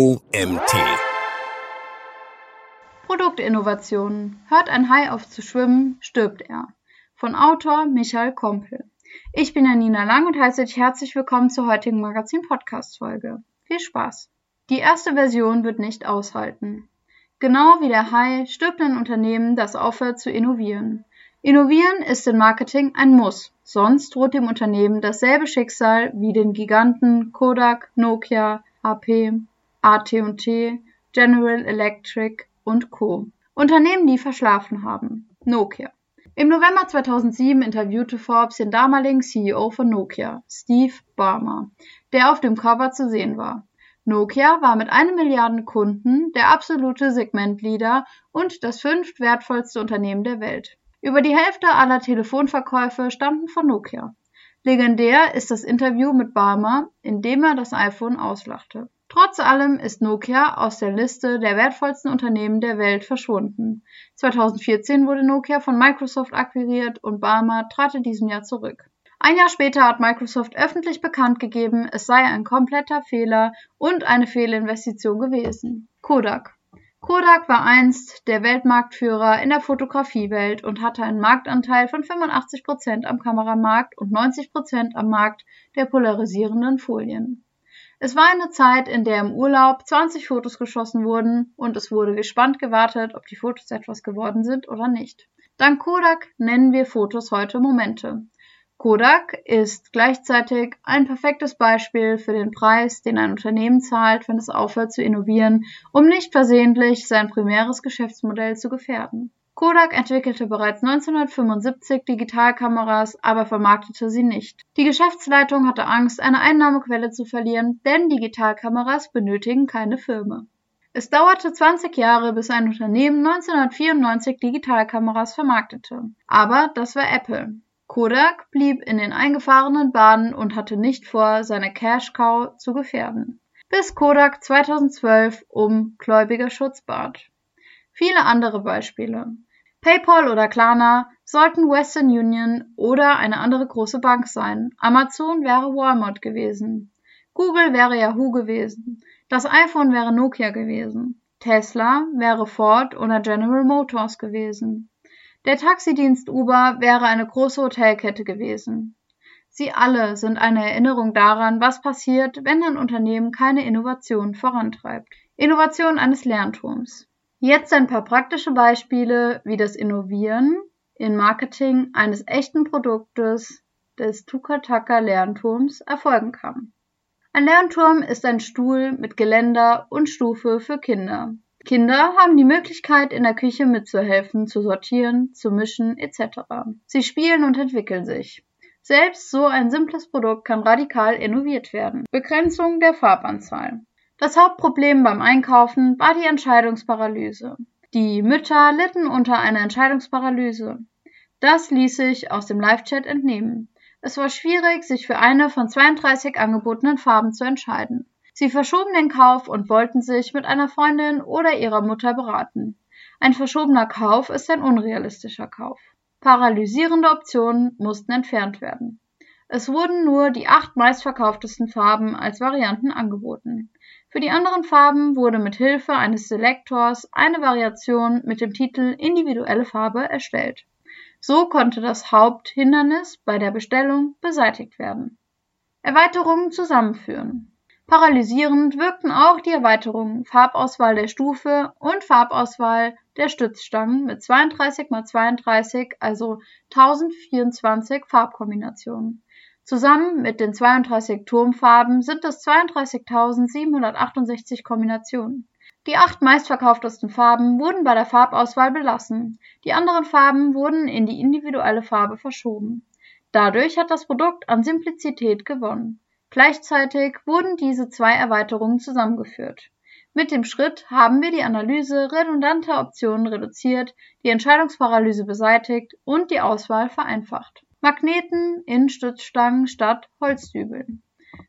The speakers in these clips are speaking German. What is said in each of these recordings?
OMT. Produktinnovationen. Hört ein Hai auf zu schwimmen, stirbt er. Von Autor Michael Kompel. Ich bin Janina Lang und heiße dich herzlich willkommen zur heutigen Magazin-Podcast-Folge. Viel Spaß! Die erste Version wird nicht aushalten. Genau wie der Hai stirbt ein Unternehmen, das aufhört zu innovieren. Innovieren ist im Marketing ein Muss, sonst droht dem Unternehmen dasselbe Schicksal wie den Giganten Kodak, Nokia, HP, AT&T, General Electric und Co. Unternehmen, die verschlafen haben. Nokia. Im November 2007 interviewte Forbes den damaligen CEO von Nokia, Steve Ballmer, der auf dem Cover zu sehen war. Nokia war mit einer Milliarde Kunden der absolute Segmentleader und das fünftwertvollste Unternehmen der Welt. Über die Hälfte aller Telefonverkäufe stammten von Nokia. Legendär ist das Interview mit Balmer, in dem er das iPhone auslachte. Trotz allem ist Nokia aus der Liste der wertvollsten Unternehmen der Welt verschwunden. 2014 wurde Nokia von Microsoft akquiriert und Balmer trat in diesem Jahr zurück. Ein Jahr später hat Microsoft öffentlich bekannt gegeben, es sei ein kompletter Fehler und eine Fehlinvestition gewesen. Kodak Kodak war einst der Weltmarktführer in der Fotografiewelt und hatte einen Marktanteil von 85 Prozent am Kameramarkt und 90 Prozent am Markt der polarisierenden Folien. Es war eine Zeit, in der im Urlaub 20 Fotos geschossen wurden und es wurde gespannt gewartet, ob die Fotos etwas geworden sind oder nicht. Dank Kodak nennen wir Fotos heute Momente. Kodak ist gleichzeitig ein perfektes Beispiel für den Preis, den ein Unternehmen zahlt, wenn es aufhört zu innovieren, um nicht versehentlich sein primäres Geschäftsmodell zu gefährden. Kodak entwickelte bereits 1975 Digitalkameras, aber vermarktete sie nicht. Die Geschäftsleitung hatte Angst, eine Einnahmequelle zu verlieren, denn Digitalkameras benötigen keine Firma. Es dauerte 20 Jahre, bis ein Unternehmen 1994 Digitalkameras vermarktete. Aber das war Apple. Kodak blieb in den eingefahrenen Bahnen und hatte nicht vor, seine Cash Cow zu gefährden, bis Kodak 2012 um Gläubigerschutz bat. Viele andere Beispiele. PayPal oder Klarna sollten Western Union oder eine andere große Bank sein. Amazon wäre Walmart gewesen. Google wäre Yahoo gewesen. Das iPhone wäre Nokia gewesen. Tesla wäre Ford oder General Motors gewesen. Der Taxidienst Uber wäre eine große Hotelkette gewesen. Sie alle sind eine Erinnerung daran, was passiert, wenn ein Unternehmen keine Innovation vorantreibt. Innovation eines Lernturms. Jetzt ein paar praktische Beispiele, wie das Innovieren in Marketing eines echten Produktes des Tukataka Lernturms erfolgen kann. Ein Lernturm ist ein Stuhl mit Geländer und Stufe für Kinder. Kinder haben die Möglichkeit, in der Küche mitzuhelfen, zu sortieren, zu mischen etc. Sie spielen und entwickeln sich. Selbst so ein simples Produkt kann radikal innoviert werden. Begrenzung der Farbanzahl. Das Hauptproblem beim Einkaufen war die Entscheidungsparalyse. Die Mütter litten unter einer Entscheidungsparalyse. Das ließ sich aus dem Live-Chat entnehmen. Es war schwierig, sich für eine von 32 angebotenen Farben zu entscheiden. Sie verschoben den Kauf und wollten sich mit einer Freundin oder ihrer Mutter beraten. Ein verschobener Kauf ist ein unrealistischer Kauf. Paralysierende Optionen mussten entfernt werden. Es wurden nur die acht meistverkauftesten Farben als Varianten angeboten. Für die anderen Farben wurde mit Hilfe eines Selektors eine Variation mit dem Titel individuelle Farbe erstellt. So konnte das Haupthindernis bei der Bestellung beseitigt werden. Erweiterungen zusammenführen. Paralysierend wirkten auch die Erweiterungen Farbauswahl der Stufe und Farbauswahl der Stützstangen mit 32 x 32, also 1024 Farbkombinationen. Zusammen mit den 32 Turmfarben sind es 32.768 Kombinationen. Die acht meistverkauftesten Farben wurden bei der Farbauswahl belassen, die anderen Farben wurden in die individuelle Farbe verschoben. Dadurch hat das Produkt an Simplizität gewonnen. Gleichzeitig wurden diese zwei Erweiterungen zusammengeführt. Mit dem Schritt haben wir die Analyse redundanter Optionen reduziert, die Entscheidungsparalyse beseitigt und die Auswahl vereinfacht. Magneten in Stützstangen statt Holzdübeln.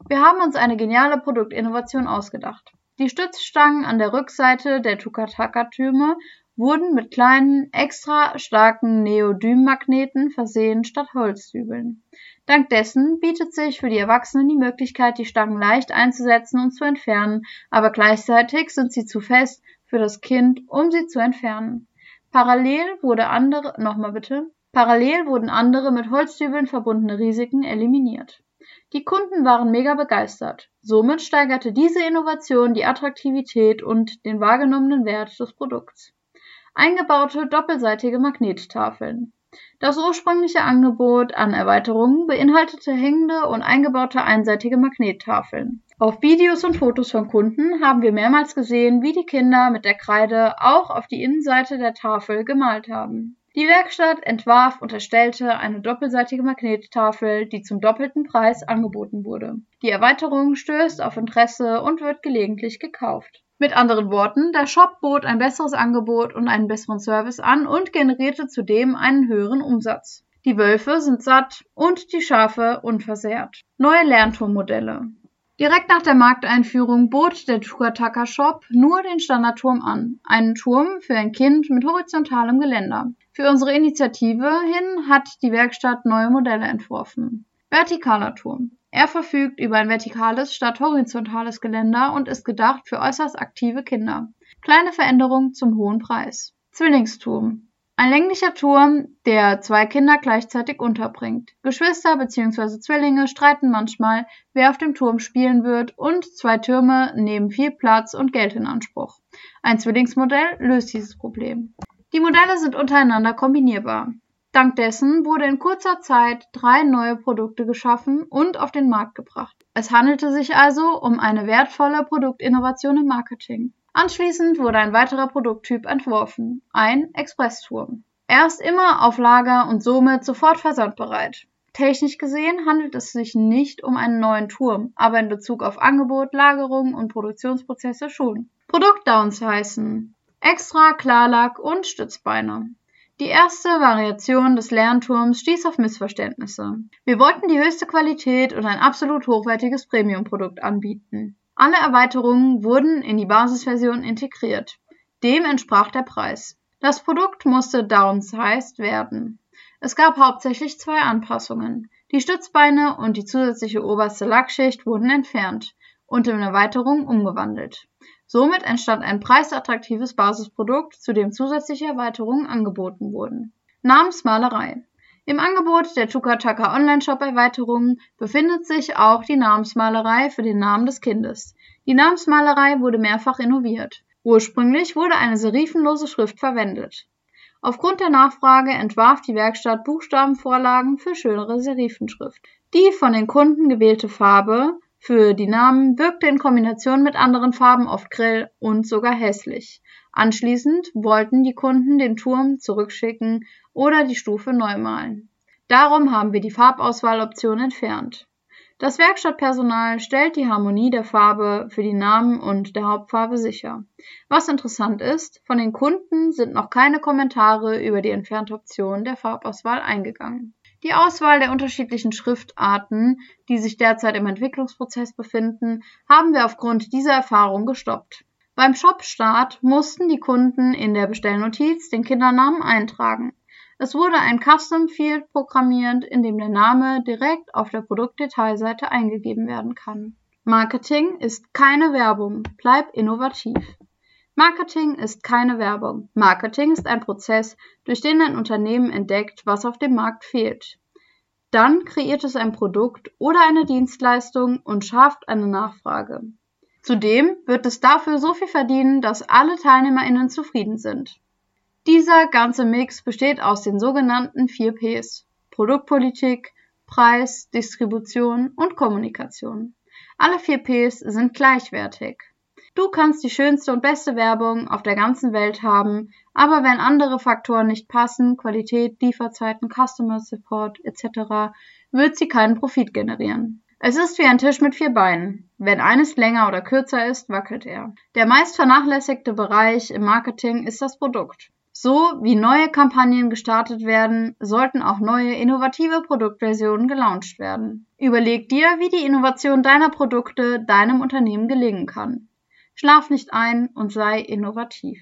Wir haben uns eine geniale Produktinnovation ausgedacht. Die Stützstangen an der Rückseite der Tukataka-Türme wurden mit kleinen, extra starken Neodym-Magneten versehen statt Holzdübeln. Dank dessen bietet sich für die Erwachsenen die Möglichkeit, die Stangen leicht einzusetzen und zu entfernen, aber gleichzeitig sind sie zu fest für das Kind, um sie zu entfernen. Parallel wurde andere, nochmal bitte, parallel wurden andere mit Holzdübeln verbundene Risiken eliminiert. Die Kunden waren mega begeistert. Somit steigerte diese Innovation die Attraktivität und den wahrgenommenen Wert des Produkts. Eingebaute doppelseitige Magnettafeln. Das ursprüngliche Angebot an Erweiterungen beinhaltete hängende und eingebaute einseitige Magnettafeln. Auf Videos und Fotos von Kunden haben wir mehrmals gesehen, wie die Kinder mit der Kreide auch auf die Innenseite der Tafel gemalt haben. Die Werkstatt entwarf und erstellte eine doppelseitige Magnettafel, die zum doppelten Preis angeboten wurde. Die Erweiterung stößt auf Interesse und wird gelegentlich gekauft. Mit anderen Worten, der Shop bot ein besseres Angebot und einen besseren Service an und generierte zudem einen höheren Umsatz. Die Wölfe sind satt und die Schafe unversehrt. Neue Lernturmmodelle. Direkt nach der Markteinführung bot der Tugataka Shop nur den Standardturm an, einen Turm für ein Kind mit horizontalem Geländer. Für unsere Initiative hin hat die Werkstatt neue Modelle entworfen. Vertikaler Turm. Er verfügt über ein vertikales statt horizontales Geländer und ist gedacht für äußerst aktive Kinder. Kleine Veränderung zum hohen Preis. Zwillingsturm. Ein länglicher Turm, der zwei Kinder gleichzeitig unterbringt. Geschwister bzw. Zwillinge streiten manchmal, wer auf dem Turm spielen wird, und zwei Türme nehmen viel Platz und Geld in Anspruch. Ein Zwillingsmodell löst dieses Problem. Die Modelle sind untereinander kombinierbar. Dank dessen wurde in kurzer Zeit drei neue Produkte geschaffen und auf den Markt gebracht. Es handelte sich also um eine wertvolle Produktinnovation im Marketing. Anschließend wurde ein weiterer Produkttyp entworfen, ein Expressturm. Er ist immer auf Lager und somit sofort versandbereit. Technisch gesehen handelt es sich nicht um einen neuen Turm, aber in Bezug auf Angebot, Lagerung und Produktionsprozesse schon. Produktdowns heißen Extra, Klarlack und Stützbeine. Die erste Variation des Lernturms stieß auf Missverständnisse. Wir wollten die höchste Qualität und ein absolut hochwertiges Premium-Produkt anbieten. Alle Erweiterungen wurden in die Basisversion integriert. Dem entsprach der Preis. Das Produkt musste downsized werden. Es gab hauptsächlich zwei Anpassungen. Die Stützbeine und die zusätzliche oberste Lackschicht wurden entfernt und in Erweiterung umgewandelt. Somit entstand ein preisattraktives Basisprodukt, zu dem zusätzliche Erweiterungen angeboten wurden. Namensmalerei im Angebot der Tukataka Online-Shop-Erweiterung befindet sich auch die Namensmalerei für den Namen des Kindes. Die Namensmalerei wurde mehrfach innoviert. Ursprünglich wurde eine serifenlose Schrift verwendet. Aufgrund der Nachfrage entwarf die Werkstatt Buchstabenvorlagen für schönere Serifenschrift. Die von den Kunden gewählte Farbe für die Namen wirkte in Kombination mit anderen Farben oft grell und sogar hässlich. Anschließend wollten die Kunden den Turm zurückschicken oder die Stufe neu malen. Darum haben wir die Farbauswahloption entfernt. Das Werkstattpersonal stellt die Harmonie der Farbe für die Namen und der Hauptfarbe sicher. Was interessant ist, von den Kunden sind noch keine Kommentare über die entfernte Option der Farbauswahl eingegangen. Die Auswahl der unterschiedlichen Schriftarten, die sich derzeit im Entwicklungsprozess befinden, haben wir aufgrund dieser Erfahrung gestoppt. Beim Shop-Start mussten die Kunden in der Bestellnotiz den Kindernamen eintragen. Es wurde ein Custom Field programmiert, in dem der Name direkt auf der Produktdetailseite eingegeben werden kann. Marketing ist keine Werbung. Bleib innovativ. Marketing ist keine Werbung. Marketing ist ein Prozess, durch den ein Unternehmen entdeckt, was auf dem Markt fehlt. Dann kreiert es ein Produkt oder eine Dienstleistung und schafft eine Nachfrage. Zudem wird es dafür so viel verdienen, dass alle TeilnehmerInnen zufrieden sind. Dieser ganze Mix besteht aus den sogenannten vier Ps Produktpolitik, Preis, Distribution und Kommunikation. Alle vier Ps sind gleichwertig. Du kannst die schönste und beste Werbung auf der ganzen Welt haben, aber wenn andere Faktoren nicht passen, Qualität, Lieferzeiten, Customer Support etc., wird sie keinen Profit generieren. Es ist wie ein Tisch mit vier Beinen. Wenn eines länger oder kürzer ist, wackelt er. Der meist vernachlässigte Bereich im Marketing ist das Produkt. So wie neue Kampagnen gestartet werden, sollten auch neue innovative Produktversionen gelauncht werden. Überleg dir, wie die Innovation deiner Produkte deinem Unternehmen gelingen kann. Schlaf nicht ein und sei innovativ.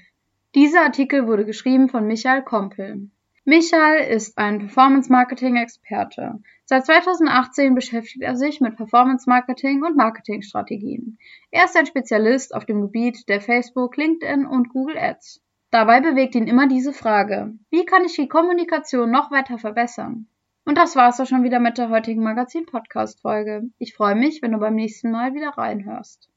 Dieser Artikel wurde geschrieben von Michael Kompel. Michael ist ein Performance-Marketing-Experte. Seit 2018 beschäftigt er sich mit Performance-Marketing und Marketingstrategien. Er ist ein Spezialist auf dem Gebiet der Facebook, LinkedIn und Google Ads. Dabei bewegt ihn immer diese Frage, wie kann ich die Kommunikation noch weiter verbessern? Und das war's auch schon wieder mit der heutigen Magazin-Podcast-Folge. Ich freue mich, wenn du beim nächsten Mal wieder reinhörst.